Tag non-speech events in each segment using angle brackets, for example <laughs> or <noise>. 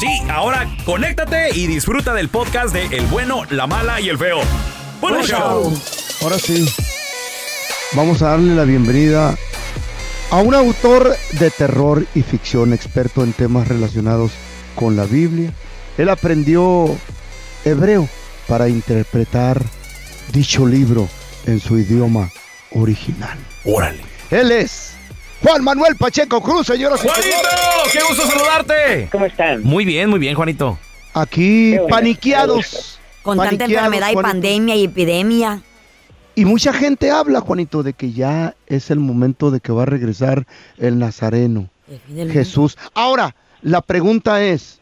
Sí, ahora conéctate y disfruta del podcast de El bueno, la mala y el feo. ¡Buen show! Ahora sí, vamos a darle la bienvenida a un autor de terror y ficción experto en temas relacionados con la Biblia. Él aprendió hebreo para interpretar dicho libro en su idioma original. Órale. Él es Juan Manuel Pacheco Cruz, señoras y ¡Juanito! ¡Qué gusto saludarte! ¿Cómo están? Muy bien, muy bien, Juanito. Aquí bueno, paniqueados. Con tanta enfermedad y Juanito. pandemia y epidemia. Y mucha gente habla, Juanito, de que ya es el momento de que va a regresar el Nazareno, El. Jesús. Ahora, la pregunta es,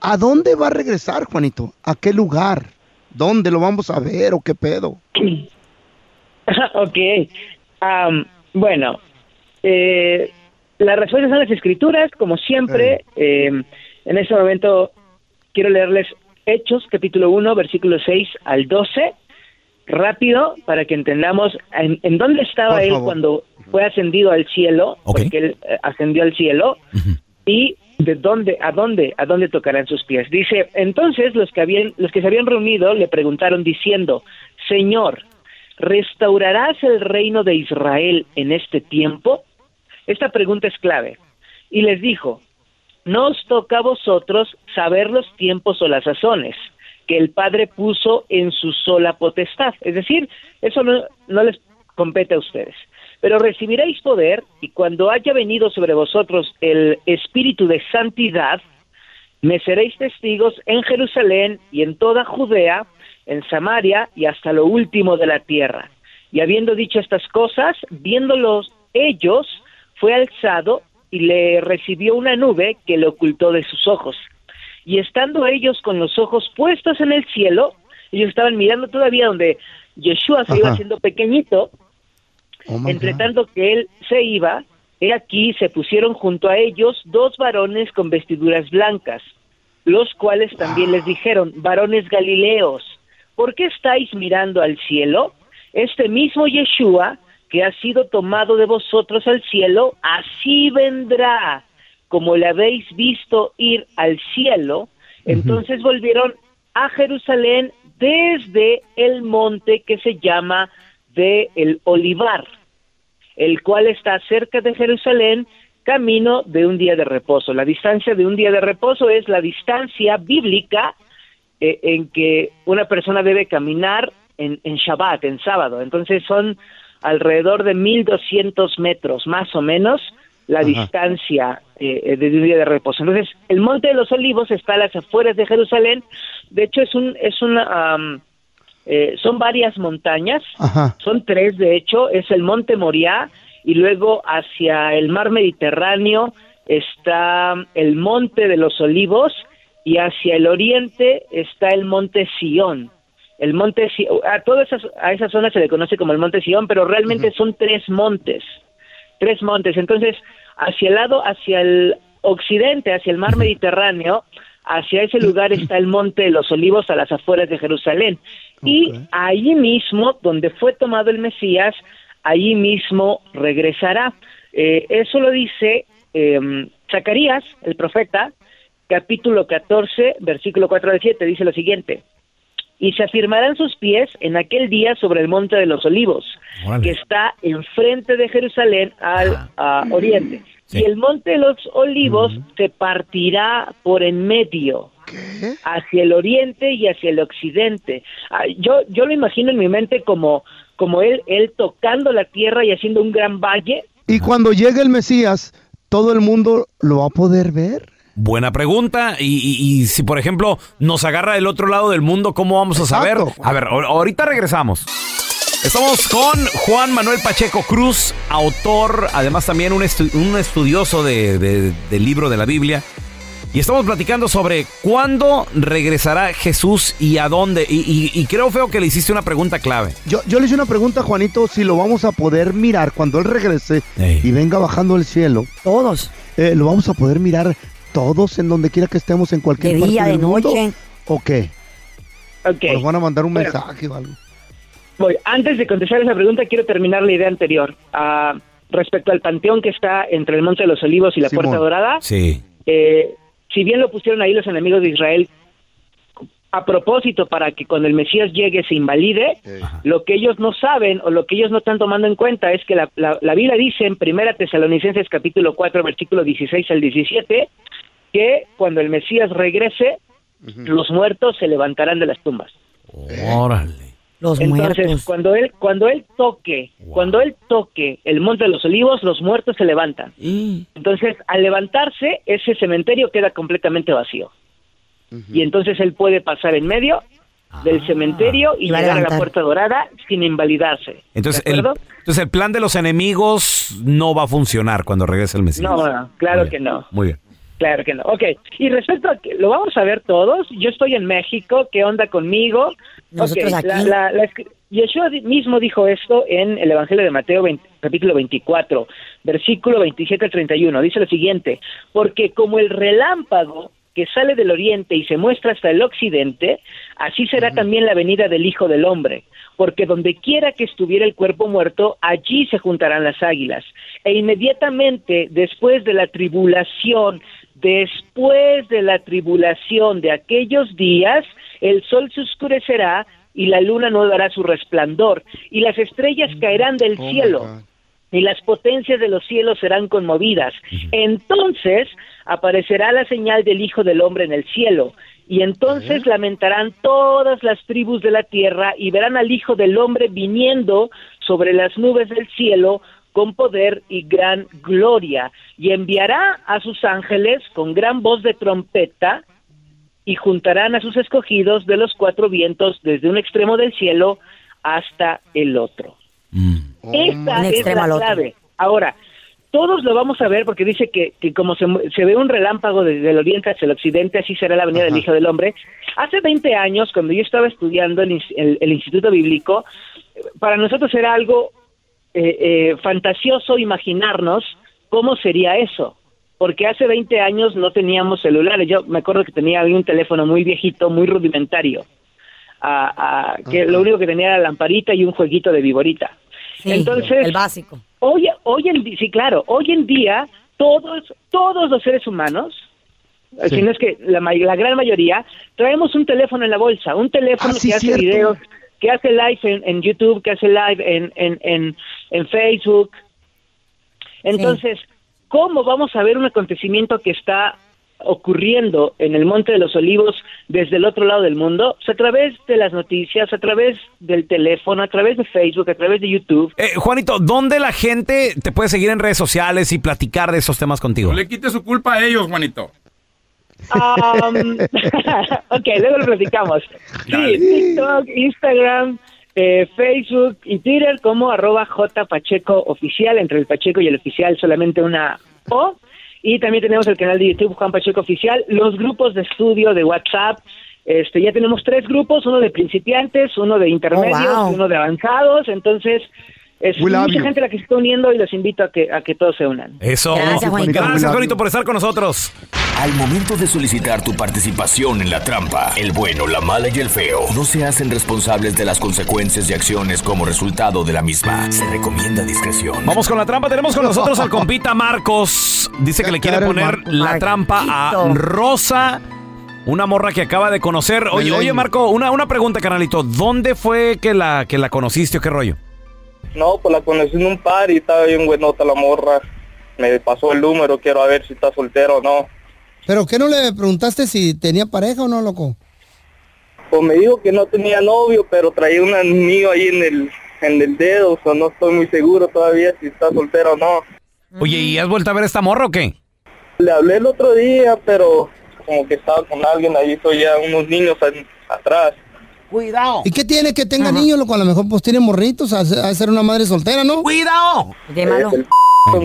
¿a dónde va a regresar, Juanito? ¿A qué lugar? ¿Dónde lo vamos a ver o qué pedo? <clears throat> ok. Am, bueno, eh, la respuesta son las escrituras, como siempre. eh, en este momento quiero leerles Hechos, capítulo 1, versículo 6 al 12. Rápido, para que entendamos en, en dónde estaba él cuando fue ascendido al cielo, Ok. porque él eh, ascendió al cielo, y de dónde a dónde a dónde tocarán sus pies. Dice, entonces los que habían los que se habían reunido le preguntaron diciendo, "Señor, ¿restaurarás el reino de Israel en este tiempo?" Esta pregunta es clave. Y les dijo, "No os toca a vosotros saber los tiempos o las sazones que el Padre puso en su sola potestad." Es decir, eso no, no les compete a ustedes. Pero recibiréis poder y cuando haya venido sobre vosotros el espíritu de santidad, me seréis testigos en Jerusalén y en toda Judea, en Samaria y hasta lo último de la tierra. Y habiendo dicho estas cosas, viéndolos ellos, fue alzado y le recibió una nube que le ocultó de sus ojos. Y estando ellos con los ojos puestos en el cielo, ellos estaban mirando todavía donde Yeshua se iba haciendo pequeñito, Oh, entre tanto que él se iba, he aquí se pusieron junto a ellos dos varones con vestiduras blancas, los cuales también les dijeron, varones galileos, ¿por qué estáis mirando al cielo? Este mismo Yeshua, que ha sido tomado de vosotros al cielo, así vendrá, como le habéis visto ir al cielo. Entonces volvieron a Jerusalén desde el monte que se llama de el Olivar, el cual está cerca de Jerusalén, camino de un día de reposo. La distancia de un día de reposo es la distancia bíblica eh, en que una persona debe caminar en, en Shabbat, en sábado. Entonces son alrededor de 1200 metros, más o menos, la Ajá. distancia eh, eh, de un día de reposo. Entonces, el Monte de los Olivos está a las afueras de Jerusalén. De hecho, es un, es una, am, eh, son varias montañas. Ajá. Son tres, de hecho, es el Monte Moriah y luego hacia el mar Mediterráneo está el Monte de los Olivos y hacia el oriente está el Monte Sión. El Monte a toda esa, a esa zona se le conoce como el Monte Sión, pero realmente son tres montes, tres montes. Entonces, hacia el lado, hacia el occidente, hacia el mar Mediterráneo, hacia ese lugar <clears throat> está el Monte de los Olivos a las afueras de Jerusalén. Y allí mismo, donde fue tomado el Mesías, allí mismo regresará. Eh, eso lo dice eh, Zacarías, el profeta, capítulo 14, versículo 4 al 7, dice lo siguiente. Y se afirmarán sus pies en aquel día sobre el monte de los olivos, Órale. que está enfrente de Jerusalén al oriente. Sí. Y el monte de los olivos se partirá por en medio ¿Qué? hacia el oriente y hacia el occidente. Ah, yo yo lo imagino en mi mente como como él él tocando la tierra y haciendo un gran valle. Y cuando llegue el Mesías, ¿todo el mundo lo va a poder ver? Buena pregunta. Y, y- y si, por ejemplo, nos agarra del otro lado del mundo, ¿cómo vamos a saber? Exacto. A ver, ahor- ahorita regresamos. Estamos con Juan Manuel Pacheco Cruz, autor, además también un, estu- un estudioso de- de- del libro de la Biblia. Y estamos platicando sobre cuándo regresará Jesús y a dónde. Y, y- y creo, Feo, que le hiciste una pregunta clave. Yo, yo le hice una pregunta a Juanito si lo vamos a poder mirar cuando él regrese Ey. y venga bajando el cielo. Todos. Eh, ¿Lo vamos a poder mirar todos en donde quiera que estemos en cualquier De parte día, del de mundo? noche. ¿O qué? Ok. ¿O nos van a mandar un Bueno. mensaje o algo? Voy. Antes de contestar esa pregunta, quiero terminar la idea anterior. Ah, respecto al panteón que está entre el Monte de los Olivos y la Simón. Puerta Dorada, Sí. eh, si bien lo pusieron ahí los enemigos de Israel a propósito para que cuando el Mesías llegue se invalide, lo que ellos no saben o lo que ellos no están tomando en cuenta es que la, la, la Biblia dice en Primera Tesalonicenses capítulo 4 versículo 16 al 17 que cuando el Mesías regrese los muertos se levantarán de las tumbas. Órale. Los Entonces, muertos. cuando él cuando él toque, cuando él toque el Monte de los Olivos, los muertos se levantan. Entonces, al levantarse, ese cementerio queda completamente vacío. Y entonces él puede pasar en medio del cementerio y Y a llegar a la puerta dorada sin invalidarse. Entonces ¿De el, entonces, el plan de los enemigos no va a funcionar cuando regrese el Mesías. No, no, claro que no. Muy bien. Claro que no. Ok, y respecto a que lo vamos a ver todos, yo estoy en México, ¿qué onda conmigo? Nosotros aquí. La, la- Yeshua mismo dijo esto en el Evangelio de Mateo 20 capítulo 24, versículo 27 al 31. Dice lo siguiente, porque como el relámpago que sale del oriente y se muestra hasta el occidente, así será también la venida del Hijo del Hombre. Porque donde quiera que estuviera el cuerpo muerto, allí se juntarán las águilas. E inmediatamente después de la tribulación, después de la tribulación de aquellos días, el sol se oscurecerá y la luna no dará su resplandor, y las estrellas caerán del Oh, cielo y las potencias de los cielos serán conmovidas. Entonces aparecerá la señal del Hijo del Hombre en el cielo, y entonces lamentarán todas las tribus de la tierra y verán al Hijo del Hombre viniendo sobre las nubes del cielo con poder y gran gloria, y enviará a sus ángeles con gran voz de trompeta, y juntarán a sus escogidos de los cuatro vientos desde un extremo del cielo hasta el otro. Mm. Esta es la clave. Ahora, todos lo vamos a ver porque dice que, que como se, se ve un relámpago desde el oriente hacia el occidente, así será la venida del. Hijo del Hombre. Hace 20 años, cuando yo estaba estudiando el, el- el Instituto Bíblico, para nosotros era algo eh, eh, fantasioso imaginarnos cómo sería eso. Porque hace 20 años no teníamos celulares. Yo me acuerdo que tenía un teléfono muy viejito, muy rudimentario. Ah, que lo único que tenía era la lamparita y un jueguito de viborita. Sí, Entonces, el básico. hoy, hoy en sí, claro, hoy en día todos, todos los seres humanos, Sí. si no es que la, la gran mayoría, traemos un teléfono en la bolsa, un teléfono Ah, sí, que hace cierto. videos, que hace live en, en YouTube, que hace live en, en, en, en Facebook. Entonces, ¿cómo vamos a ver un acontecimiento que está ocurriendo en el Monte de los Olivos desde el otro lado del mundo? Pues a través de las noticias, a través del teléfono, a través de Facebook, a través de YouTube. Eh, Juanito, ¿dónde la gente te puede seguir en redes sociales y platicar de esos temas contigo? No le quite su culpa a ellos, Juanito. Um, <laughs> ok, luego lo platicamos. Sí. TikTok, Instagram, eh, Facebook y Twitter como arroba J Pacheco Oficial. Entre el Pacheco y el oficial solamente una O. Y también tenemos el canal de YouTube Juan Pacheco Oficial. Los grupos de estudio de WhatsApp. Este, ya tenemos tres grupos, uno de principiantes, uno de intermedios Oh, wow. y uno de avanzados. Entonces, es We mucha you. gente la que se está uniendo y los invito a que, a que todos se unan. Eso. Gracias, Juanito. Gracias, Juanito, por estar con nosotros. Al momento de solicitar tu participación en la trampa, el bueno, la mala y el feo no se hacen responsables de las consecuencias y acciones como resultado de la misma. Se recomienda discreción. Vamos con la trampa. Tenemos con nosotros al compita Marcos. Dice que le quiere poner la trampa a. Rosa, una morra que acaba de conocer. Oye, oye, Marco, una, una pregunta, carnalito. ¿Dónde fue que la, que la conociste o qué rollo? No, pues la conocí en un par y estaba bien buenota la morra. Me pasó el número, quiero a ver si está soltero o no. ¿Pero qué no le preguntaste si tenía pareja o no, loco? Pues me dijo que no tenía novio, pero traía un anillo ahí en el, en el dedo, o sea, no estoy muy seguro todavía si está soltero o no. Oye, ¿y has vuelto a ver esta morra o qué? Le hablé el otro día, pero como que estaba con alguien ahí, soy ya unos niños a- atrás. Cuidado. ¿Y qué tiene que tenga niños, loco? A lo mejor pues tiene morritos, a, a ser una madre soltera, ¿no? ¡Cuidado! El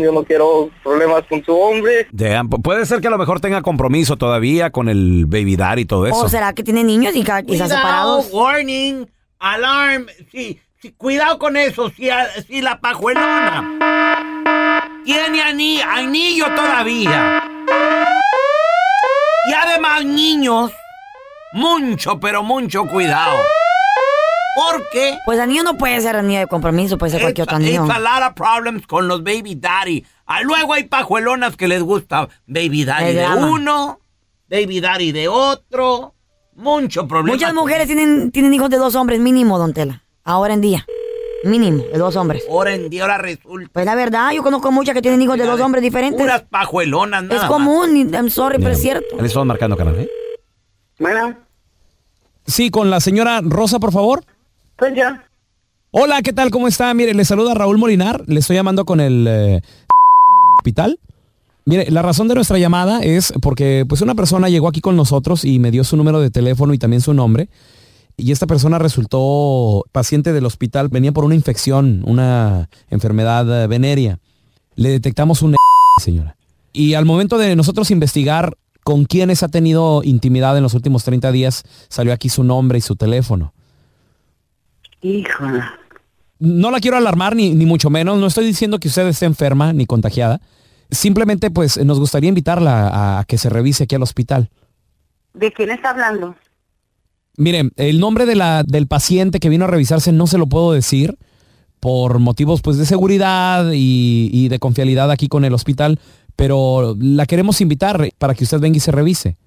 yo no quiero problemas con su hombre. Pu- puede ser que a lo mejor tenga compromiso todavía con el baby daddy y todo eso. ¿O será que tiene niños y, ca- están separados? warning, alarm. Sí, sí, cuidado con eso. Si, a- si la pajuelona tiene ani- anillo todavía. Y además, niños, mucho, pero mucho cuidado. Porque Pues anillo no puede ser anillo de compromiso, puede ser cualquier otro anillo. It's a lot of problems con los baby daddy. Ah, luego hay pajuelonas que les gusta baby daddy El de drama. uno, baby daddy de otro. Mucho problema. Muchas mujeres tienen, tienen hijos de dos hombres mínimo, don Tela. Ahora en día. Mínimo, de dos hombres. Ahora en día ahora resulta. Pues la verdad, yo conozco muchas que tienen hijos de dos hombres diferentes. Puras pajuelonas, nada Es común, I'm sorry, pero es cierto. Le estamos marcando, canal, ¿eh? Bueno, Sí, con la señora Rosa, por favor. pues ya. Hola, ¿qué tal? ¿Cómo está? Mire, le saluda Raúl Molinar. Le estoy llamando con el eh, hospital. Mire, la razón de nuestra llamada es porque pues una persona llegó aquí con nosotros y me dio su número de teléfono y también su nombre. Y esta persona resultó paciente del hospital. Venía por una infección, una enfermedad eh, venérea. Le detectamos un señora. Y al momento de nosotros investigar con quiénes ha tenido intimidad en los últimos 30 días, salió aquí su nombre y su teléfono. Híjole. No la quiero alarmar ni, ni mucho menos. No estoy diciendo que usted esté enferma ni contagiada. Simplemente pues nos gustaría invitarla a, a que se revise aquí al hospital. ¿De quién está hablando? Mire, el nombre de la, del paciente que vino a revisarse no se lo puedo decir por motivos pues de seguridad y, y de confiabilidad aquí con el hospital, pero la queremos invitar para que usted venga y se revise.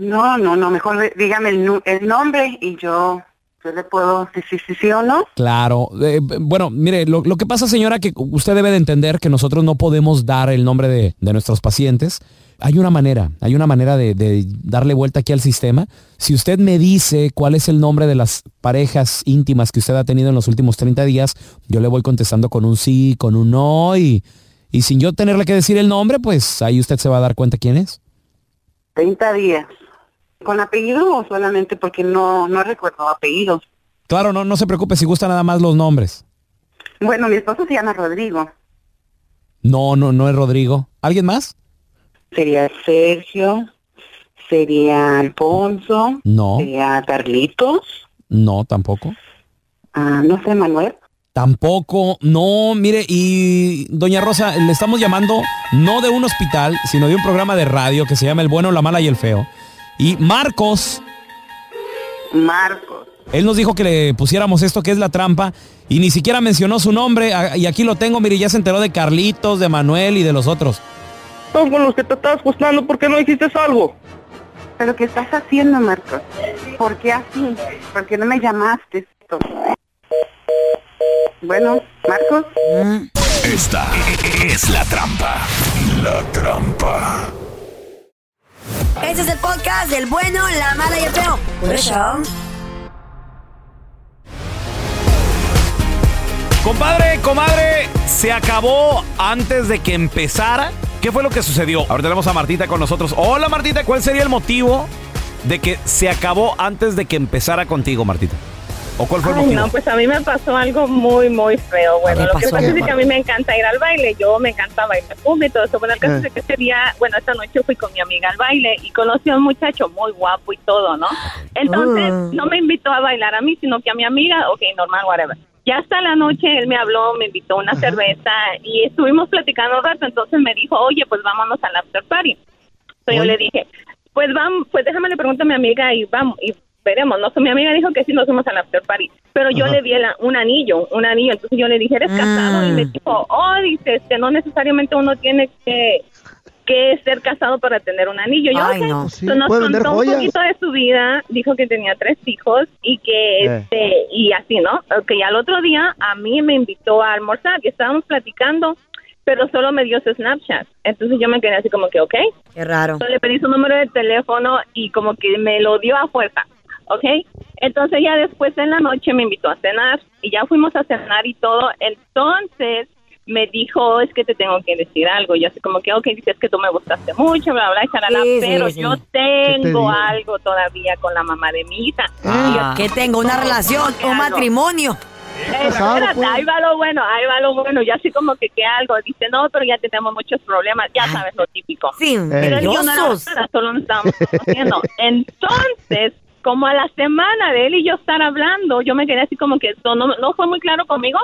No, no, no, mejor dígame el, nombre y yo, yo le puedo decir sí o no. Claro. Eh, bueno, mire, lo, lo que pasa, señora, que usted debe de entender que nosotros no podemos dar el nombre de, de nuestros pacientes. Hay una manera, hay una manera de, de darle vuelta aquí al sistema. Si usted me dice cuál es el nombre de las parejas íntimas que usted ha tenido en los últimos 30 días, yo le voy contestando con un sí, con un no y, y sin yo tenerle que decir el nombre, pues ahí usted se va a dar cuenta quién es. 30 días. ¿Con apellido o solamente porque no, no recuerdo apellidos? Claro, no, no se preocupe si gusta nada más los nombres. Bueno, mi esposo se llama Rodrigo. No, no, no es Rodrigo. ¿Alguien más? Sería Sergio, sería Alfonso, No, sería Carlitos, no, tampoco. ah, no sé, Manuel. Tampoco, no, mire, y doña Rosa, le estamos llamando no de un hospital, sino de un programa de radio que se llama El Bueno, la Mala y el Feo. Y Marcos, Marcos. él nos dijo que le pusiéramos esto que es la trampa y ni siquiera mencionó su nombre. Y aquí lo tengo, mire, ya se enteró de Carlitos, de Manuel y de los otros. Son con los que te estabas buscando, ¿por qué no dijiste algo? ¿Pero qué estás haciendo, Marcos? ¿Por qué así? ¿Por qué no me llamaste? Bueno, Marcos. Esta es la trampa. La trampa. Este es el podcast del bueno, la mala y el feo. Por eso. Compadre, comadre, se acabó antes de que empezara. ¿Qué fue lo que sucedió? Ahora tenemos a Martita con nosotros. Hola Martita, ¿cuál sería el motivo de que se acabó antes de que empezara contigo, Martita? ¿O cuál fue el Ay, motivo? no, pues a mí me pasó algo muy, muy feo. Bueno, ¿Qué lo que pasa es que a mí me encanta ir al baile. Yo me encanta bailar cumbia y todo eso. Bueno, el caso Eh. es que ese día, bueno, esta noche fui con mi amiga al baile y conocí a un muchacho muy guapo y todo, ¿no? Entonces, Mm. no me invitó a bailar a mí, sino que a mi amiga, ok, normal, whatever. Ya hasta la noche él me habló, me invitó a una cerveza y estuvimos platicando un rato. Entonces me dijo, oye, pues vámonos al after party. Entonces yo le dije, pues vamos, pues déjame le pregunto a mi amiga y vamos y veremos. No, So, mi amiga dijo que sí nos fuimos al after party, pero yo le di el- un anillo, un anillo. Entonces yo le dije, ¿eres casado? Y me dijo, oh, dices que no necesariamente uno tiene que que ser casado para tener un anillo. Yo, Ay, no. Sí, So, nos contó un poquito de su vida, dijo que tenía tres hijos y que Eh. este y así, ¿no? Ok, al otro día a mí me invitó a almorzar y estábamos platicando, pero solo me dio su Snapchat. Entonces yo me quedé así como que, ok. Qué raro. Entonces le pedí su número de teléfono y como que me lo dio a fuerza, ¿ok? Entonces ya después en la noche me invitó a cenar y ya fuimos a cenar y todo. Entonces me dijo, es que te tengo que decir algo. Yo así como que, ok, dices que tú me gustaste mucho, bla, bla, charalá, Sí, pero sí. yo ¿Qué te tengo algo todavía con la mamá de mi hija. Ah, que tengo una relación, un matrimonio. Espérate, pues. ahí va lo bueno, ahí va lo bueno. Ya así como que que algo. Dice, no, pero ya tenemos muchos problemas. Ya sabes lo típico. Sí, Pero yo no era solo nos estábamos conociendo. <laughs> Entonces, como a la semana de él y yo estar hablando, yo me quedé así como que no, fue muy claro conmigo.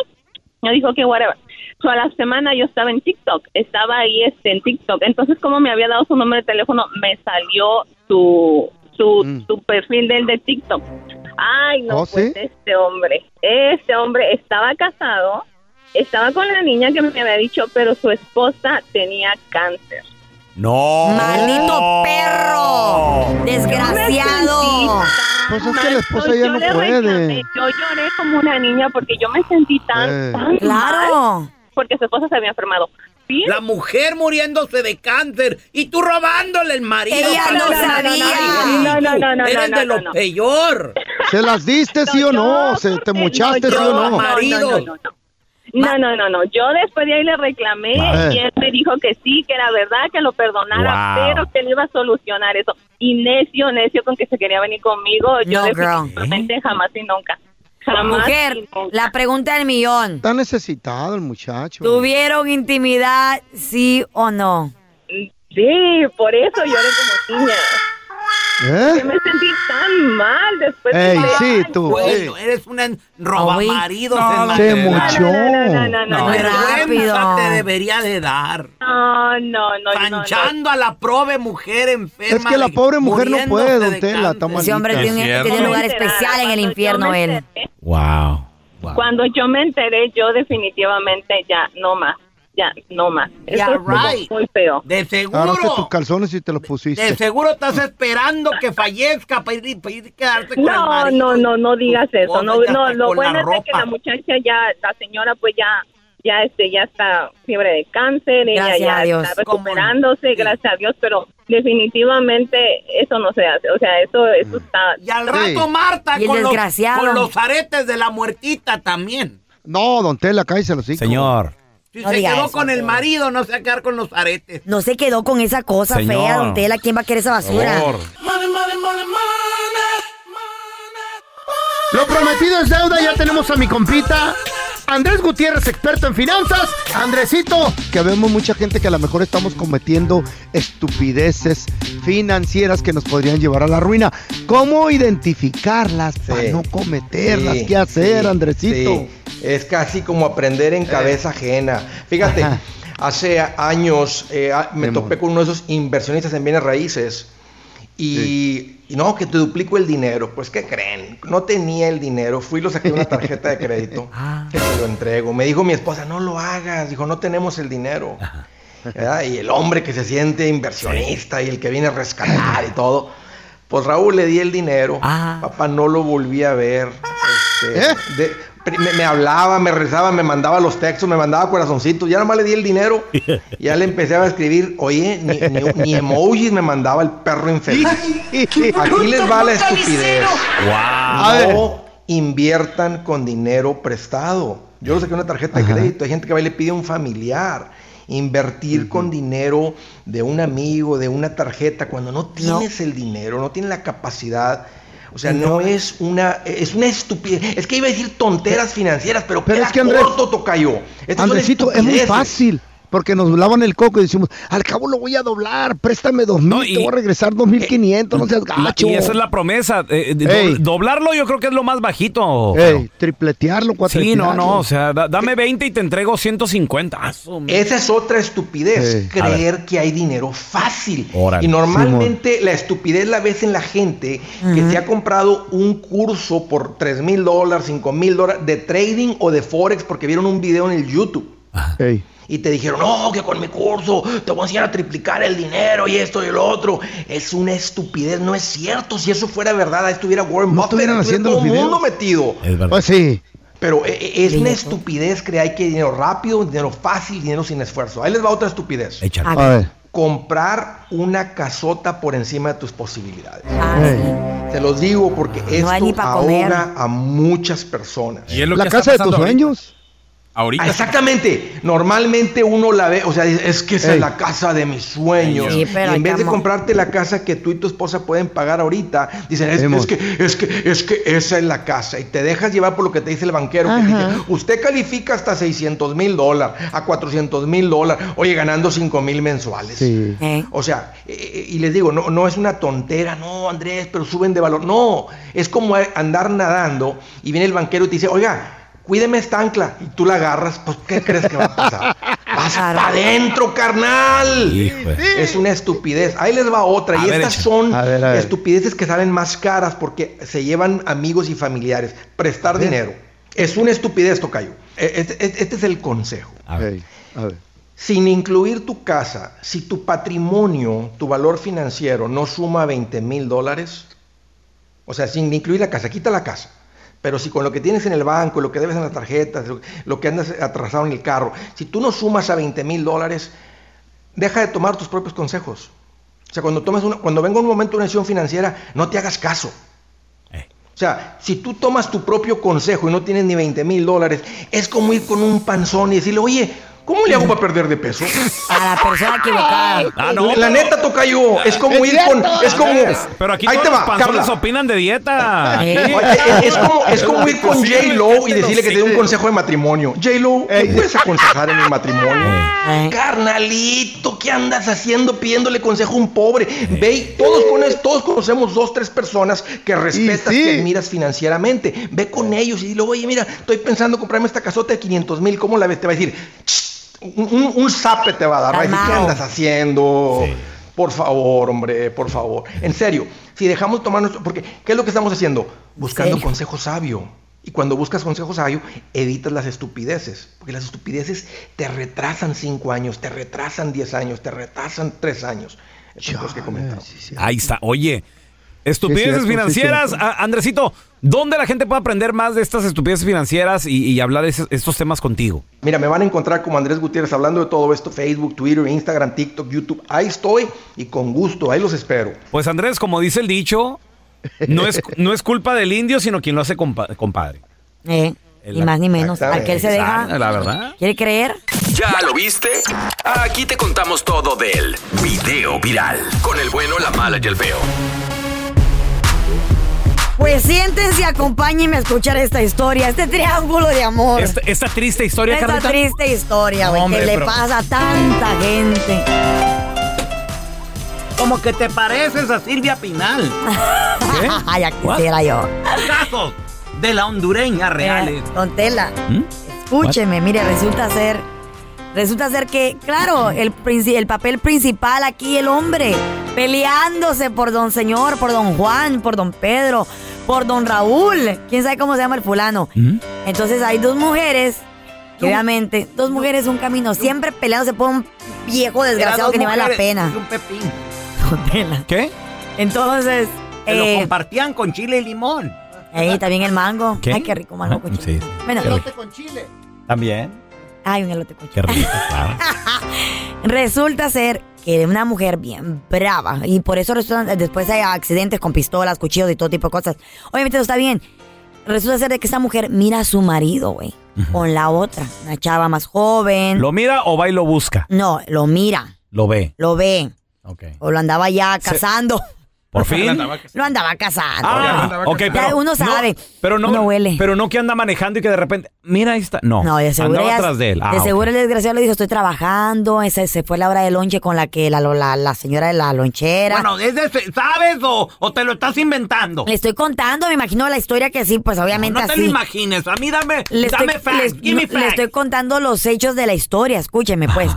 Me dijo que whatever. So, a la semana yo estaba en TikTok, estaba ahí este, en TikTok. Entonces, como me había dado su número de teléfono, me salió su, su, su perfil del de TikTok. Ay, no, ¿Oh, pues sí? este hombre, este hombre estaba casado, estaba con la niña que me había dicho, pero su esposa tenía cáncer. No. ¡Maldito perro! ¡Desgraciado! Pues es que la esposa ya yo no puede. reclamé, Yo lloré como una niña porque yo me sentí tan, Eh. tan Claro. mal porque su esposa se había enfermado. ¿Sí? La mujer muriéndose de cáncer y tú robándole el marido. Ella no sabía. nadie. No, no, no, no, Eres no, de no, lo no. peor. ¿Se las diste, sí o no? ¿Se te no, muchaste, yo- sí o no? no, Marido. No, no, no, no. No, no, no, no. Yo después de ahí le reclamé y él me dijo que sí, que era verdad, que lo perdonara, Wow. pero que él iba a solucionar eso. Y necio, necio con que se quería venir conmigo. Yo No, girl. definitivamente jamás y nunca. Jamás Mujer, y nunca. la pregunta del millón. Está necesitado el muchacho. ¿Tuvieron intimidad, sí o no? Sí, por eso lloré como niña. ¿Eh? Que me sentí tan mal después de Ey, que- sí, tú. Bueno, eres una robamaridos No, en la Se muchó. No, no, no, no, rápido. te debería de dar. no, no, no, no, no. Manchando a la pobre mujer enferma. Es que la de- pobre mujer no puede, don de Tela. Ese hombre tiene, un lugar especial en el infierno, él. Wow. Cuando yo me enteré, yo definitivamente ya no más, ya no más. Yeah, right. muy feo. De Agarraste tus seguro. calzones y te los pusiste. De seguro estás esperando que fallezca para ir, para ir a quedarte con el No, marido. no, no, no digas eso. No, ya no, lo bueno es que la muchacha ya, la señora pues ya, ya este, ya está fiebre de cáncer, ella Gracias ya a Dios. está ¿Cómo no? recuperándose, Sí. gracias a Dios, pero definitivamente eso no se hace. O sea, eso, eso está. Y al rato Marta con los, desgraciado. con los aretes de la muertita también. No, don Tela, cállese los hijos. Señor. Si No se quedó eso, con el Tela. marido, no se va a quedar con los aretes. No se quedó con esa cosa Señor. fea, don Tela. ¿Quién va a querer esa basura? Por favor. Lo prometido es deuda, ya tenemos a mi compita. Andrés Gutiérrez, experto en finanzas. Andresito, que vemos mucha gente que a lo mejor estamos cometiendo estupideces financieras que nos podrían llevar a la ruina. ¿Cómo identificarlas para no cometerlas? Sí, ¿Qué hacer, sí, Andresito? sí. Es casi como aprender en cabeza ajena. Fíjate, Ajá. hace años eh, me topé con uno de esos inversionistas en bienes raíces y, y no, que te duplico el dinero. Pues, ¿qué creen? No tenía el dinero. Fui y lo saqué de una tarjeta de crédito. <laughs> que te lo entrego. Me dijo mi esposa, no lo hagas. Dijo, no tenemos el dinero. ¿Verdad? Y el hombre que se siente inversionista y el que viene a rescatar y todo. Pues Raúl le di el dinero. Ah. Papá no lo volví a ver. Este, ¿Eh? de- me, me hablaba, me rezaba, me mandaba los textos, me mandaba corazoncitos. Ya nomás le di el dinero. <laughs> Ya le empecé a escribir, oye, ni, ni- ni emojis me mandaba el perro infeliz. <laughs> Aquí les va la estupidez. No inviertan con dinero prestado. Yo lo saqué una tarjeta de crédito. Hay gente que va y le pide a un familiar. Invertir con dinero de un amigo, de una tarjeta, cuando no tienes el dinero, no tienes la capacidad. O sea, no es una, es una estupidez. Es que iba a decir tonteras financieras, pero, Pero queda es que, Andrés- corto, tocayo. Andresito, es muy fácil. Porque nos lavan el coco y decimos, al cabo lo voy a doblar, préstame dos mil, No, te y- voy a regresar dos mil quinientos, no seas gacho. y esa es la promesa. eh, de- Ey. do- doblarlo yo creo que es lo más bajito. Ey, tripletearlo, Sí, cuatretearlo. no, no. O sea, da- dame 20 y te entrego 1150. Ah, Esa es otra estupidez, Sí. creer que hay dinero fácil. Órale. Y normalmente la estupidez la ves en la gente que se ha comprado un curso por 3 mil dólares, 5 mil dólares de trading o de forex porque vieron un video en el YouTube. Ey. Y te dijeron, no, que con mi curso te voy a enseñar a triplicar el dinero y esto y lo otro. Es una estupidez, no es cierto. Si eso fuera verdad, ahí estuviera Warren No Buffett, estuvieran estuviera haciendo todo el mundo metido. Es verdad. Pues sí. Pero eh, eh, es una estupidez creer que hay dinero rápido, dinero fácil, dinero sin esfuerzo. Ahí les va otra estupidez. Échale. A ver. Comprar una casota por encima de tus posibilidades. Te los digo porque No esto ahoga a muchas personas. Y es lo La que casa de tus ahorita. sueños. Ahorita. Exactamente. Normalmente uno la ve, o sea, dice, es que esa Ey. es la casa de mis sueños. Sí, y en vez de comprarte la casa que tú y tu esposa pueden pagar ahorita, dicen, es, que, es que, es que esa es la casa. Y te dejas llevar por lo que te dice el banquero. Que dice, usted califica hasta 600 mil dólares, a 400 mil dólares, oye, ganando 5 mil mensuales. Sí. Eh. O sea, eh, y les digo, no, no es una tontera, no, Andrés, pero suben de valor. No, es como andar nadando y viene el banquero y te dice, oiga, cuídeme esta ancla. Y tú la agarras, pues, ¿qué crees que va a pasar? <laughs> Vas Claro. para adentro, carnal. Hijo Es una estupidez. Ahí les va otra. A y ver, estas echa. son A ver, a ver. estupideces que salen más caras porque se llevan amigos y familiares. Prestar dinero. Es una estupidez, Tocayo. E- Este, este- este es el consejo. A ver. Ey, a ver. Sin incluir tu casa, si tu patrimonio, tu valor financiero no suma 20 mil dólares, o sea, sin incluir la casa, quita la casa. Pero si con lo que tienes en el banco, lo que debes en las tarjetas, lo, lo que andas atrasado en el carro, si tú no sumas a 20 mil dólares, deja de tomar tus propios consejos. O sea, cuando, tomes una- cuando venga un momento de una decisión financiera, no te hagas caso. Eh. O sea, si tú tomas tu propio consejo y no tienes ni 20 mil dólares, es como ir con un panzón y decirle, oye, ¿cómo le hago para perder de peso? A la persona equivocada. Ah, no. la neta toca yo, es como ir con, es como, Pero aquí ahí todos te los va, panzones Carla. opinan de dieta. Eh. Es, es como, es como ir con J Lo y decirle que te dé un consejo de matrimonio. J Lo, ¿me puedes aconsejar en mi matrimonio? Eh. Carnalito, ¿qué andas haciendo pidiéndole consejo a un pobre? Ve, todos, con es- todos conocemos dos, tres personas que respetas, sí. que admiras financieramente. Ve con ellos y dile, oye, mira, estoy pensando comprarme esta casota de 500 mil, ¿cómo la ves? Te va a decir, "Ch, un, un, zape te va a dar. ¿qué andas haciendo? Sí. Por favor, hombre, por favor. En serio, si dejamos tomar nuestro... Porque, ¿qué es lo que estamos haciendo? Buscando consejo sabio. Y cuando buscas consejo sabio, evitas las estupideces. Porque las estupideces te retrasan cinco años, te retrasan 10 años, te retrasan tres años. Que comentamos. Sí, sí. Ahí está. Oye, estupideces sí, financieras. Andresito, ¿dónde la gente puede aprender más de estas estupideces financieras y, y hablar de estos temas contigo? Mira, me van a encontrar como Andrés Gutiérrez hablando de todo esto, Facebook, Twitter, Instagram, TikTok, YouTube. Ahí estoy y con gusto, ahí los espero. Pues Andrés, como dice el dicho, no es, <laughs> no es culpa del indio, sino quien lo hace compa- compadre. Eh, ni más ni menos. Exactamente. Aquel se deja. La verdad. ¿Quiere creer? ¿Ya lo viste? Aquí te contamos todo del video viral. Con el bueno, la mala y el feo. Pues siéntense y acompáñenme a escuchar esta historia, este triángulo de amor. Esta, esta triste historia, Esta Carlita. triste historia, güey, que le pasa a tanta gente. Como que te pareces a Silvia Pinal. ¿Qué? <laughs> Ay, ya quisiera yo. Casos de la hondureña reales. Eh, don Tela, ¿Mm? escúcheme, mire, resulta ser, resulta ser que, claro, el, princi- el papel principal aquí, el hombre, peleándose por don señor, por don Juan, por don Pedro, por don Raúl, quién sabe cómo se llama el fulano. ¿Mm? Entonces hay dos mujeres, que obviamente, dos mujeres, un camino, siempre peleándose por un viejo desgraciado que ni vale la pena. Y un pepín. <laughs> ¿Qué? Entonces, Que lo eh, compartían con chile y limón. ahí también el mango. ¿Qué? Ay, qué rico mango Ah, con chile. sí. Bueno, rico. con chile. También. ay, un elote con Qué rico, claro. <laughs> Resulta ser que una mujer bien brava y por eso resulta, después hay accidentes con pistolas, cuchillos y todo tipo de cosas. Obviamente no está bien. Resulta ser de que esta mujer mira a su marido, güey, con la otra, una chava más joven. ¿Lo mira o va y lo busca? No, lo mira, Lo ve. lo ve. Ok. O lo andaba ya casando. ¿Por <laughs> fin? Lo andaba casando. Ah, ok, Ya pero uno sabe, pero no, uno huele. Pero no que anda manejando y que de repente, mira ahí está. No, No, de seguro, andaba atrás de él. Ah, de ok. seguro el desgraciado le dijo, estoy trabajando, ese, se fue la hora de lonche con la que la, la, la señora de la lonchera. Bueno, ¿es de- ¿sabes o, o te lo estás inventando? Le estoy contando, me imagino la historia que sí, pues obviamente no te así. lo imagines. A mí dame, le estoy, dame facts. le- give me le estoy contando los hechos de la historia, escúcheme pues.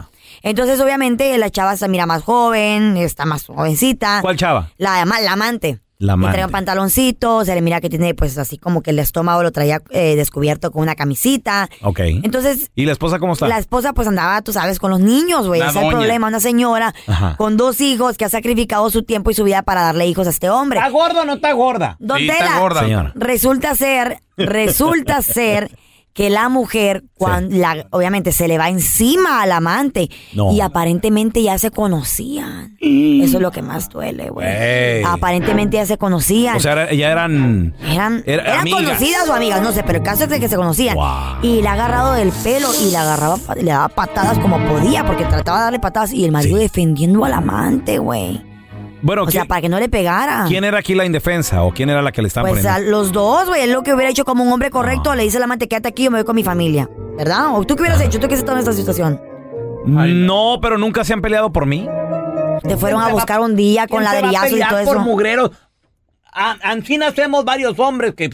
Entonces, obviamente, la chava se mira más joven, está más jovencita. ¿Cuál chava? La, la amante. La Le trae amante. un pantaloncito, se le mira que tiene pues así como que el estómago lo traía eh, descubierto con una camisita. Ok. Entonces, ¿Y la esposa cómo está? la esposa pues andaba, tú sabes, con los niños, güey. Ese es el problema. Una señora Ajá. con dos hijos que ha sacrificado su tiempo y su vida para darle hijos a este hombre. ¿Está gorda o no está gorda? Don Sí, está gorda. Señora. resulta ser, resulta <laughs> ser que la mujer, cuando la, obviamente se le va encima al amante No. y aparentemente ya se conocían. Eso es lo que más duele, güey. Ey. Aparentemente ya se conocían. O sea, era- ya eran... Eran, Era- eran amigas. conocidas o amigas, no sé, pero el caso es de que se conocían. Y le ha agarrado del pelo y le agarraba, le daba patadas como podía, porque trataba de darle patadas y el marido defendiendo al amante, güey. Bueno, O sea, ¿quién, para que no le pegara. quién era aquí la indefensa o quién era la que le estaban Pues a poniendo? los dos, güey, es lo que hubiera hecho como un hombre correcto, le dice al amante, quédate aquí, yo me voy con mi familia. ¿Verdad? ¿O tú qué hubieras hecho? ¿Tú qué has estado en esta situación? No, pero nunca se han peleado por mí. Te fueron a buscar un día con ¿Quién se va a ladrillazos y todo por eso. mugreros? A- Así nacemos varios hombres que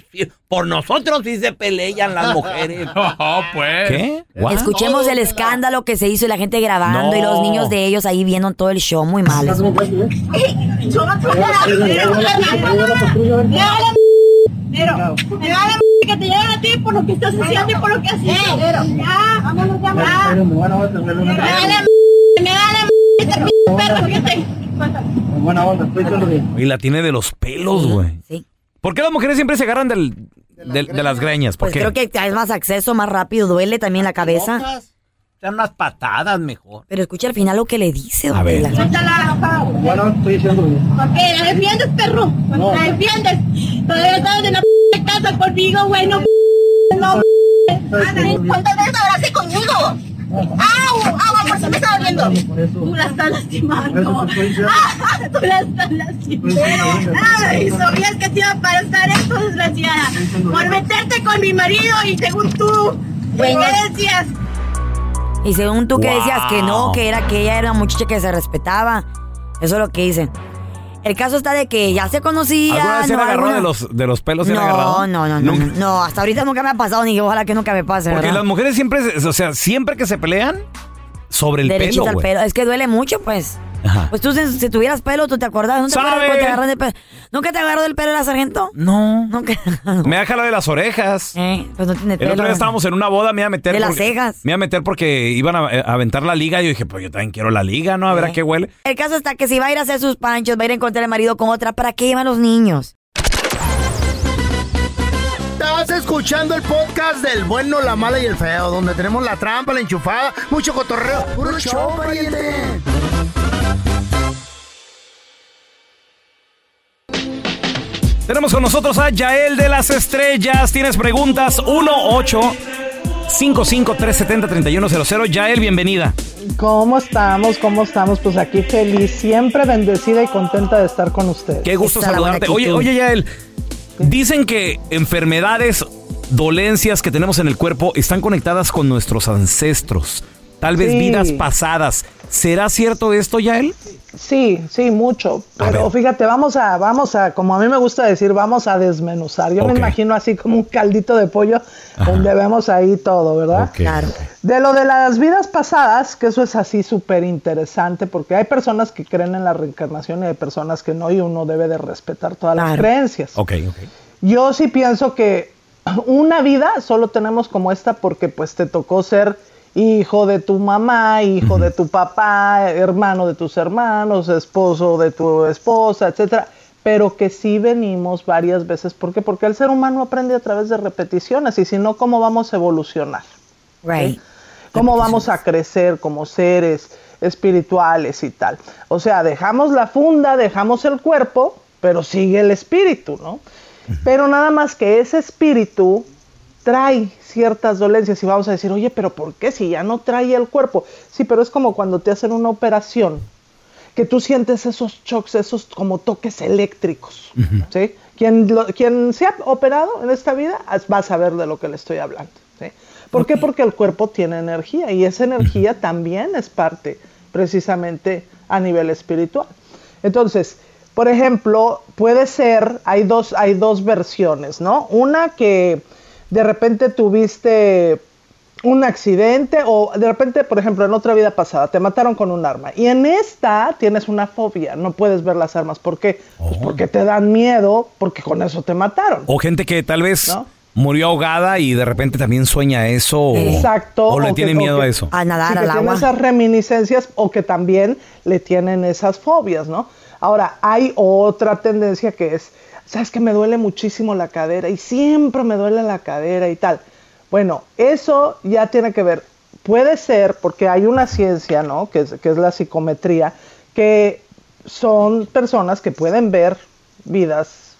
por nosotros sí se pelean las mujeres. <laughs> Oh, pues. ¿Qué? What? Escuchemos el escándalo que se hizo y la gente grabando No. y los niños de ellos ahí viendo todo el show muy mal. eso. Yo no que te llevan a ti por lo que estás haciendo y por lo que vámonos ya. ya. Me da la me da la este perro que te... Buena onda, estoy solo bien. Y la tiene de los pelos, güey. Sí. ¿Por qué las mujeres siempre se agarran del, del- de las greñas? ¿Por Pues qué? creo que traes más acceso, más rápido, duele también la cabeza. Sean unas patadas mejor. Pero escucha al final lo que le dice, don A ver. Tela. Suéltala, Bueno, estoy haciendo bien. ¿Por qué? ¿La defiendes, perro? ¿La defiendes? Todavía estás en la p casa conmigo, güey, no no ¿Cuántas veces hablaste conmigo? ¡Au! ¡Au! ¿Por qué me estás viendo? Tú la estás lastimando. ¡Ah! <laughs> Tú la estás lastimando. ¡Ay! Sabías que te iba a pasar esto, desgraciada. Por meterte con mi marido y según tú, ¿qué decías? Y según tú que Wow. decías que no, que era que ella era una muchacha que se respetaba. Eso es lo que dice. El caso está de que ya se conocía. ¿Alguna vez se no, alguna- de los, de los pelos? se No, agarrado? no, no, no, Nunca. no, no, hasta ahorita nunca me ha pasado ni ojalá que nunca me pase, Porque ¿verdad? las mujeres siempre, se- o sea, siempre que se pelean, sobre el Derechito pelo, al güey. pelo. Es que duele mucho, pues. Ajá. Pues tú, si, si tuvieras pelo, ¿tú te acordás? ¿No te acuerdas ¿Sabe? cuando te agarran del pelo? ¿Nunca te agarró del pelo la sargento? No. Nunca. <laughs> Me deja la de las orejas. Eh, pues no tiene El pelo. otro día estábamos en una boda, me iba a meter. De las cejas. Me iba a meter porque iban a, a aventar la liga. Y yo dije, pues yo también quiero la liga, ¿no? A ver a Eh. qué huele. El caso está que si va a ir a hacer sus panchos, va a ir a encontrar el marido con otra, ¿para qué llevan los niños? Estás escuchando el podcast del bueno, la mala y el feo, donde tenemos la trampa, la enchufada, mucho cotorreo. ¡Puro show, pariente! Tenemos con nosotros a Yael de las Estrellas. ¿Tienes preguntas? 18 55 370 3100 Yael, bienvenida. ¿Cómo estamos? ¿Cómo estamos? Pues aquí feliz, siempre bendecida y contenta de estar con ustedes. Qué gusto saludarte. Oye, oye, Yael, dicen que enfermedades, dolencias que tenemos en el cuerpo están conectadas con nuestros ancestros. Tal vez Sí. vidas pasadas. ¿Será cierto esto, Yael? Sí, sí, mucho. Pero fíjate, vamos a, vamos a, como a mí me gusta decir, vamos a desmenuzar. Yo me imagino así como un caldito de pollo donde vemos ahí todo, ¿verdad? Claro. De lo de las vidas pasadas, que eso es así súper interesante, porque hay personas que creen en la reencarnación y hay personas que no, y uno debe de respetar todas las creencias. Ok, ok. Yo sí pienso que <clears throat> una vida solo tenemos como esta porque pues te tocó ser hijo de tu mamá, hijo de tu papá, hermano de tus hermanos, esposo de tu esposa, etcétera, pero que sí venimos varias veces, ¿por qué? Porque el ser humano aprende a través de repeticiones y si no, ¿cómo vamos a evolucionar? Right. ¿Cómo vamos a crecer como seres espirituales y tal? O sea, dejamos la funda, dejamos el cuerpo, pero sigue el espíritu, ¿no? Pero nada más que ese espíritu trae ciertas dolencias y vamos a decir, oye, pero ¿por qué si ya no trae el cuerpo? Sí, pero es como cuando te hacen una operación, que tú sientes esos shocks, esos como toques eléctricos, ¿sí? Quien, lo- quien se ha operado en esta vida va a saber de lo que le estoy hablando, ¿sí? ¿Por qué? Porque el cuerpo tiene energía y esa energía también es parte precisamente a nivel espiritual. Entonces, por ejemplo, puede ser, hay dos, hay dos versiones, ¿no? Una que de repente tuviste un accidente o de repente, por ejemplo, en otra vida pasada te mataron con un arma y en esta tienes una fobia, no puedes ver las armas. ¿Por qué? Pues porque te dan miedo, porque con eso te mataron. O gente que tal vez murió ahogada y de repente también sueña eso. O, Exacto. O le tiene miedo que- a eso. A nadar sí, al que tiene esas reminiscencias o que también le tienen esas fobias, ¿no? Ahora, hay otra tendencia que es, ¿sabes que me duele muchísimo la cadera y siempre me duele la cadera y tal? Bueno, eso ya tiene que ver, puede ser, porque hay una ciencia, ¿no? Que es, que es la psicometría, que son personas que pueden ver vidas,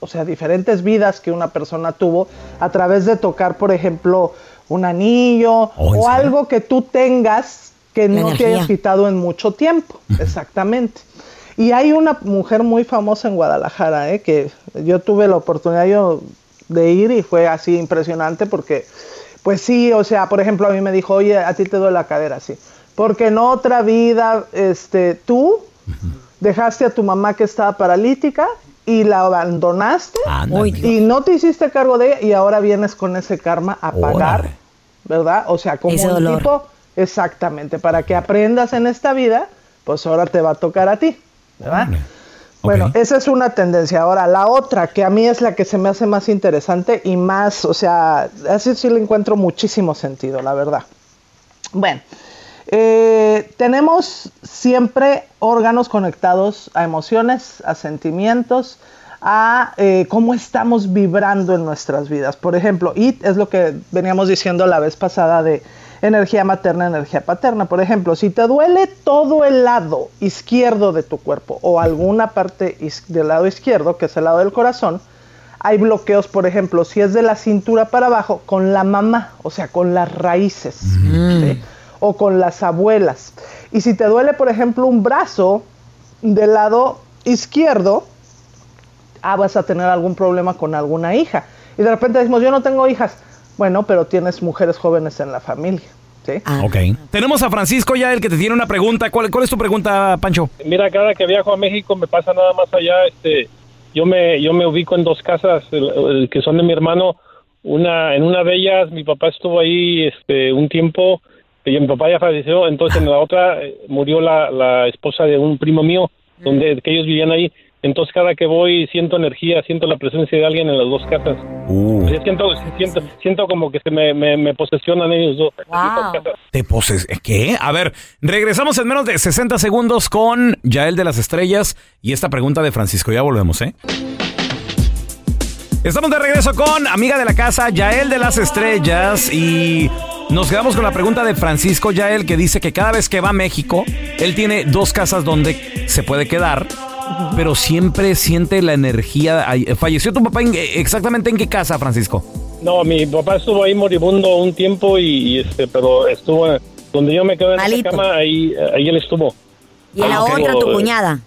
o sea, diferentes vidas que una persona tuvo a través de tocar, por ejemplo, un anillo Oh, ¿en o algo que tú tengas que La no te hayas quitado en mucho tiempo. Exactamente. Y hay una mujer muy famosa en Guadalajara, ¿eh? que yo tuve la oportunidad yo de ir y fue así impresionante porque, pues sí, o sea, por ejemplo, a mí me dijo, oye, a ti te duele la cadera, sí. Porque en otra vida, este, tú dejaste a tu mamá que estaba paralítica y la abandonaste y no te hiciste cargo de ella y ahora vienes con ese karma a pagar, ¿verdad? O sea, como Ese un dolor. tipo, exactamente, para que aprendas en esta vida, pues ahora te va a tocar a ti, ¿verdad? Bueno, esa es una tendencia. Ahora, la otra, que a mí es la que se me hace más interesante y más, o sea, así sí le encuentro muchísimo sentido, la verdad. Bueno, eh, tenemos siempre órganos conectados a emociones, a sentimientos, a eh, cómo estamos vibrando en nuestras vidas. Por ejemplo, IT es lo que veníamos diciendo la vez pasada de energía materna, energía paterna. Por ejemplo, si te duele todo el lado izquierdo de tu cuerpo o alguna parte del lado izquierdo, que es el lado del corazón, hay bloqueos, por ejemplo, si es de la cintura para abajo, con la mamá, o sea, con las raíces, ¿sí? o con las abuelas. Y si te duele, por ejemplo, un brazo del lado izquierdo, ah, vas a tener algún problema con alguna hija. Y de repente decimos, yo no tengo hijas. Bueno, pero tienes mujeres jóvenes en la familia. ¿sí? Ok. Tenemos a Francisco ya, el que te tiene una pregunta. ¿Cuál, cuál es tu pregunta, Pancho? Mira, cada que viajo a México me pasa nada más allá. Este, yo me, yo me ubico en dos casas el- el que son de mi hermano. Una, en una de ellas mi papá estuvo ahí, este, un tiempo. Y mi papá ya falleció. Entonces en la otra eh, murió la, la esposa de un primo mío, donde que ellos vivían ahí. Entonces cada que voy siento energía, siento la presencia de alguien en las dos casas. Sea, siento, siento, siento como que se me, me, me posesionan ellos dos. casas. ¿Te poses? ¿Qué? A ver, regresamos en menos de 60 segundos con Yael de las Estrellas y esta pregunta de Francisco. Ya volvemos, ¿eh? Estamos de regreso con amiga de la casa, Yael de las Estrellas, y nos quedamos con la pregunta de Francisco Yael, que dice que cada vez que va a México, él tiene dos casas donde se puede quedar, pero siempre siente la energía. ¿Falleció tu papá en- exactamente en qué casa, Francisco? No, mi papá estuvo ahí moribundo un tiempo y, y, este, pero estuvo donde yo me quedé en Malito. esa cama, ahí, ahí él estuvo. Y en la Ah, otra, tu cuñada.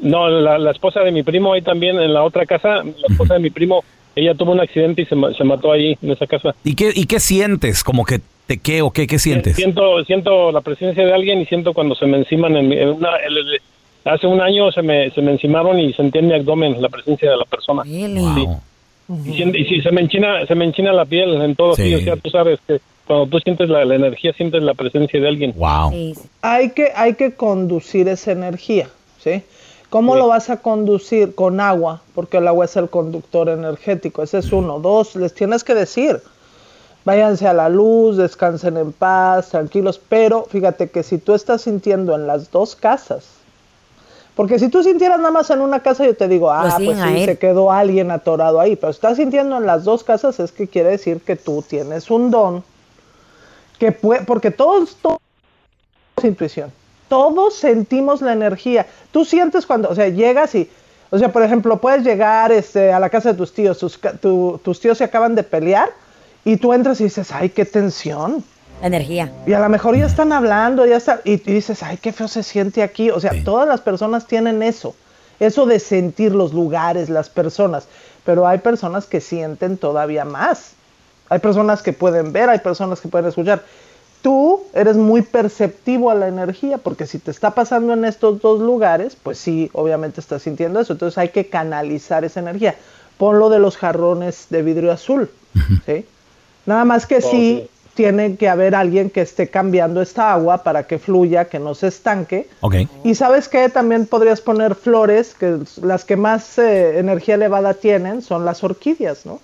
No, la, la esposa de mi primo ahí también en la otra casa, la esposa de mi primo, ella tuvo un accidente y se, se mató ahí en esa casa. ¿Y qué, y qué sientes? ¿Como que te qué o qué, qué sientes? Siento, siento la presencia de alguien y siento cuando se me enciman en, mi- en una, el- hace un año se me, se me encimaron y sentí en mi abdomen la presencia de la persona. Sí. Y, si se me enchina, se me enchina la piel en todo, Sí. sí, o sea, tú sabes que cuando tú sientes la, la energía, sientes la presencia de alguien. Wow. Hay que, hay que conducir esa energía, ¿sí? ¿Cómo lo vas a conducir? Con agua, porque el agua es el conductor energético. Ese es uno. Dos, les tienes que decir, váyanse a la luz, descansen en paz, tranquilos. Pero fíjate que si tú estás sintiendo en las dos casas, porque si tú sintieras nada más en una casa, yo te digo, ah, siguen pues sí, se quedó alguien atorado ahí. Pero estás sintiendo en las dos casas, es que quiere decir que tú tienes un don que puede, porque todos, todos intuición. Todos sentimos la energía. Tú sientes cuando, o sea, llegas y, o sea, por ejemplo, puedes llegar este, a la casa de tus tíos, tus, tu- tus tíos se acaban de pelear y tú entras y dices, ay, qué tensión. La energía. Y a lo mejor ya están hablando, ya está, y, y dices, ay, qué feo se siente aquí. O sea, todas las personas tienen eso, eso de sentir los lugares, las personas, pero hay personas que sienten todavía más. Hay personas que pueden ver, hay personas que pueden escuchar. Tú eres muy perceptivo a la energía, porque si te está pasando en estos dos lugares, pues sí, obviamente estás sintiendo eso. Entonces hay que canalizar esa energía. Ponlo de los jarrones de vidrio azul, ¿sí? Nada más que sí tiene que haber alguien que esté cambiando esta agua para que fluya, que no se estanque. Ok. Y sabes que también podrías poner flores, que las que más eh, energía elevada tienen son las orquídeas, ¿no?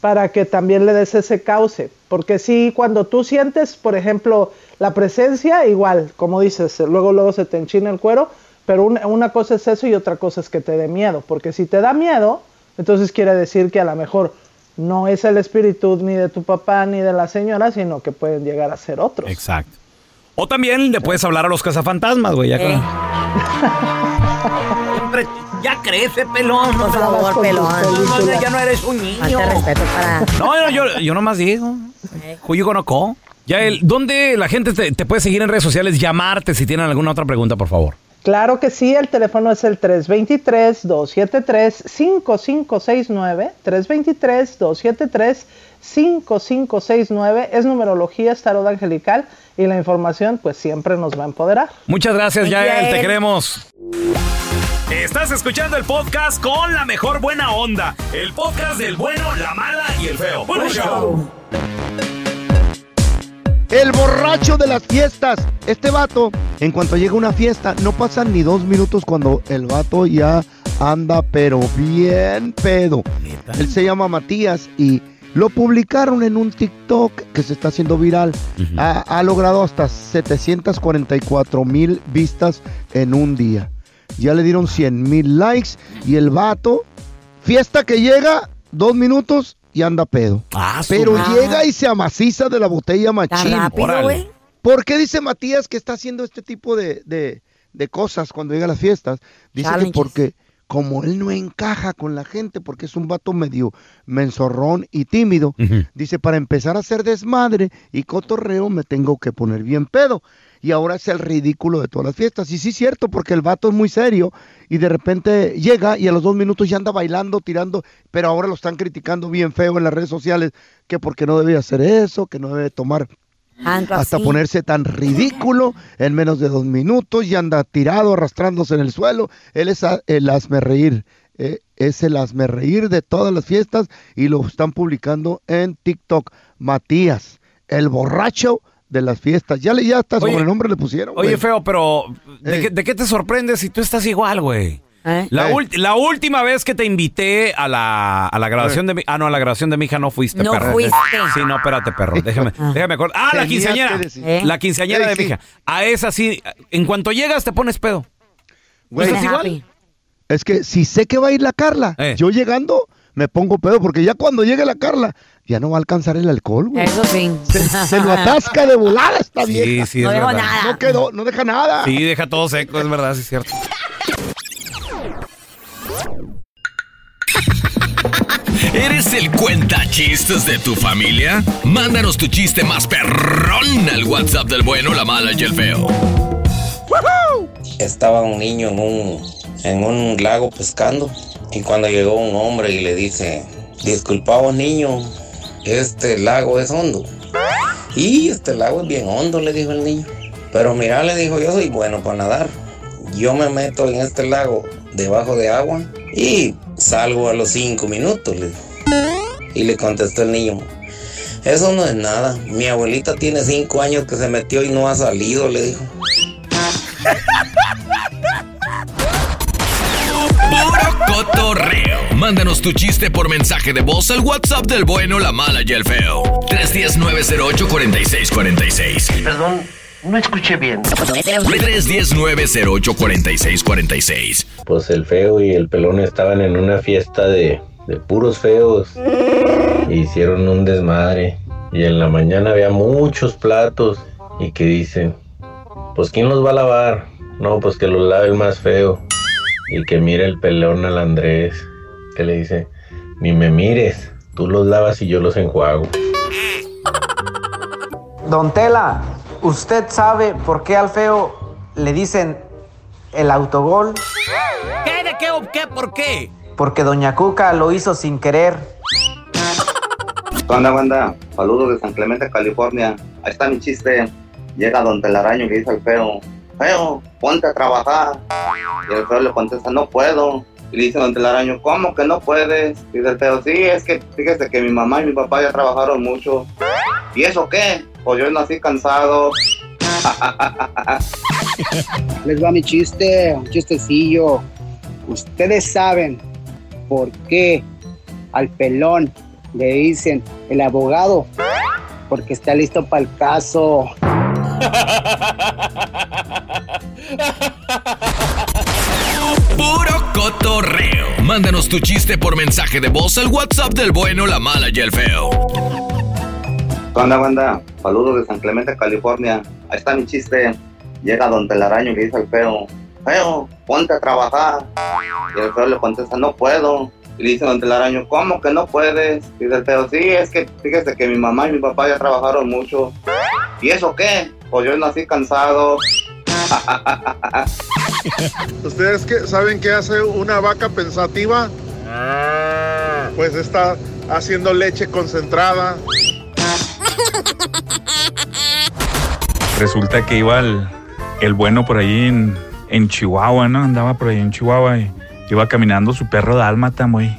Para que también le des ese cauce. Porque sí, cuando tú sientes, por ejemplo, la presencia, igual, como dices, luego luego se te enchina el cuero, pero una, una cosa es eso y otra cosa es que te dé miedo. Porque si te da miedo, entonces quiere decir que a lo mejor no es el espíritu ni de tu papá ni de la señora, sino que pueden llegar a ser otros. Exacto. O también le puedes hablar a los cazafantasmas, güey. Ya <laughs> ya crece, pelón. Por favor, pelón. No, ya no eres un niño. Falta respeto para... No, no, yo, yo nomás digo. Who you gonna call? Ya el, ¿Dónde la gente te, te puede seguir en redes sociales? Llamarte si tienen alguna otra pregunta, por favor. Claro que sí, el teléfono es el 323-273-5569. 323-273-5569. Es numerología, es tarot angelical y la información pues siempre nos va a empoderar. Muchas gracias, Yael. Te queremos. Estás escuchando el podcast con la mejor buena onda. El podcast del bueno, la mala y el feo. Bueno, show. El borracho de las fiestas. Este vato, en cuanto llega una fiesta, no pasan ni dos minutos cuando el vato ya anda, pero bien pedo. Él se llama Matías y lo publicaron en un TikTok que se está haciendo viral. ha, ha logrado hasta 744 mil vistas en un día. Ya le dieron 100 mil likes y el vato, fiesta que llega, dos minutos y anda pedo. Pero madre. llega y se amaciza de la botella machín. rápido? ¿Por qué dice Matías que está haciendo este tipo de, de- de cosas cuando llega a las fiestas? Dice que porque como él no encaja con la gente, porque es un vato medio menzorrón y tímido, dice, para empezar a hacer desmadre y cotorreo me tengo que poner bien pedo. Y ahora es el ridículo de todas las fiestas. Y sí es cierto, porque el vato es muy serio y de repente llega y a los dos minutos ya anda bailando, tirando, pero ahora lo están criticando bien feo en las redes sociales, que porque no debe hacer eso, que no debe tomar hasta así. ponerse tan ridículo en menos de dos minutos y anda tirado, arrastrándose en el suelo. Él es a- el hazme reír, eh, es el hazme reír de todas las fiestas y lo están publicando en TikTok. Matías, el borracho de las fiestas. Ya le ya hasta Oye, sobrenombre le pusieron. Oye, güey. feo, pero ¿de, qué, de qué te sorprendes si tú estás igual, güey? La, Eh. ul- la última vez que te invité a la, a la graduación de mi... Ah, no, a la graduación de mi hija no fuiste, No perro. fuiste. Sí, no, espérate, perro. Déjame, déjame acordar. Ah, la quinceañera. ¿Eh? La quinceañera de mi hija. A esa sí, en cuanto llegas te pones pedo. Güey, ¿Estás igual? Es que si sé que va a ir la Carla, Eh. yo llegando me pongo pedo porque ya cuando llegue la Carla ya no va a alcanzar el alcohol, güey. Eso sí. Se, se lo atasca de volada esta Sí, vieja. sí, es No verdad. nada. No quedó, no deja nada. Sí, deja todo seco, es verdad, sí es cierto. ¿Eres el cuenta chistes de tu familia? Mándanos tu chiste más perrón al WhatsApp del bueno, la mala y el feo. Estaba un niño en un, en un lago pescando y cuando llegó un hombre y le dice, disculpamos niño, este lago es hondo. Y este lago es bien hondo, le dijo el niño. Pero mira, le dijo, yo soy bueno para nadar. Yo me meto en este lago debajo de agua y salgo a los cinco minutos. le dijo. Y le contestó el niño, eso no es nada. Mi abuelita tiene cinco años que se metió y no ha salido, le dijo. Mándanos tu chiste por mensaje de voz al WhatsApp del bueno, la mala y el feo. 310-908-4646. Perdón, no escuché bien. 310-908-4646. Pues el feo y el pelón estaban en una fiesta de, de puros feos. E <laughs> hicieron un desmadre. Y en la mañana había muchos platos. Y que dicen, pues ¿quién los va a lavar? No, pues que los lave el más feo. Y que mire el pelón al Andrés. Que le dice, ni me mires. Tú los lavas y yo los enjuago. Don Tela, ¿usted sabe por qué al feo le dicen el autogol? ¿Qué? ¿De qué? o ¿Qué? ¿Por qué? Porque Doña Cuca lo hizo sin querer. ¿Qué onda, banda? Saludos de San Clemente, California. Ahí está mi chiste. Llega Don Telaraño que dice al feo, feo, ponte a trabajar. Y el feo le contesta, no puedo. Y le dice Don Telaraño, ¿cómo que no puedes? Y dice el feo, sí, es que fíjese que mi mamá y mi papá ya trabajaron mucho. ¿Y eso qué? Pues yo nací cansado. <laughs> Les va mi chiste, un chistecillo. Ustedes saben por qué al pelón le dicen el abogado, porque está listo para el caso. <laughs> Puro cotorreo. Mándanos tu chiste por mensaje de voz al WhatsApp del bueno, la mala y el feo. ¿Qué onda, banda? Saludos de San Clemente, California. Ahí está mi chiste. Llega don Telaraño y le dice al feo, feo, ponte a trabajar. Y el feo le contesta, no puedo. Y le dice don Telaraño, ¿cómo que no puedes? Y dice el feo, sí, es que fíjese que mi mamá y mi papá ya trabajaron mucho. ¿Y eso qué? Pues yo nací cansado. ¿Ustedes qué, saben qué hace una vaca pensativa? Pues está haciendo leche concentrada. Resulta que iba el, el bueno por ahí en, en Chihuahua, ¿no? Andaba por ahí en Chihuahua y iba caminando su perro dálmata muy,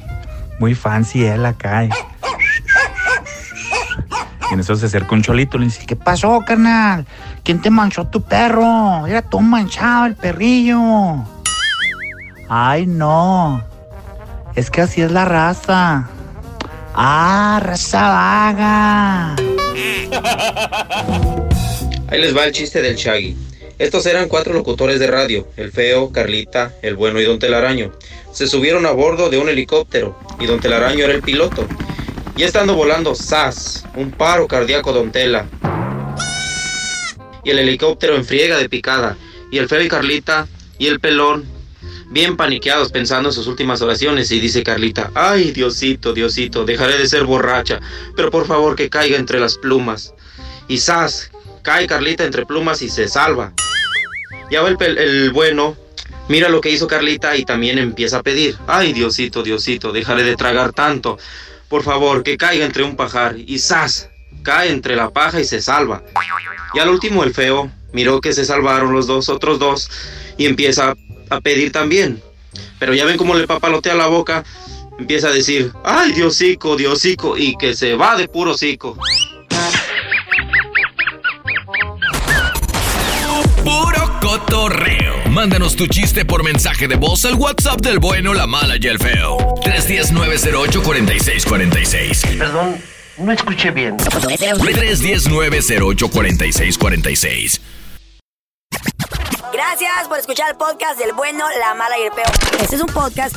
muy fancy él acá. Y, y en eso se acerca un cholito y le dice, ¿qué pasó, carnal? ¿Quién te manchó tu perro? Era todo manchado el perrillo. Ay, no. Es que así es la raza. Ah, raza vaga. Ahí les va el chiste del Shaggy. Estos eran cuatro locutores de radio, el feo, Carlita, el bueno y don Telaraño. Se subieron a bordo de un helicóptero y don Telaraño era el piloto. Y estando volando, ¡zas! Un paro cardíaco don Tela. Y el helicóptero en friega de picada. Y el feo y Carlita y el pelón, bien paniqueados pensando en sus últimas oraciones. Y dice Carlita, ¡ay, Diosito, Diosito, dejaré de ser borracha! Pero por favor que caiga entre las plumas. Y ¡zas! Cae Carlita entre plumas y se salva. Ya va el, el bueno, mira lo que hizo Carlita y también empieza a pedir. Ay, Diosito, Diosito, dejaré de tragar tanto. Por favor, que caiga entre un pajar. Y ¡zas! Cae entre la paja y se salva. Y al último el feo miró que se salvaron los dos otros dos y empieza a pedir también. Pero ya ven cómo le papalotea la boca. Empieza a decir, ay, Diosico, Diosico, y que se va de puro cico. Puro cotorreo. Mándanos tu chiste por mensaje de voz al WhatsApp del bueno, la mala y el feo. 310-908-4646. Perdón, no escuché bien. 310-908-4646. Gracias por escuchar el podcast del bueno, la mala y el peor. Este es un podcast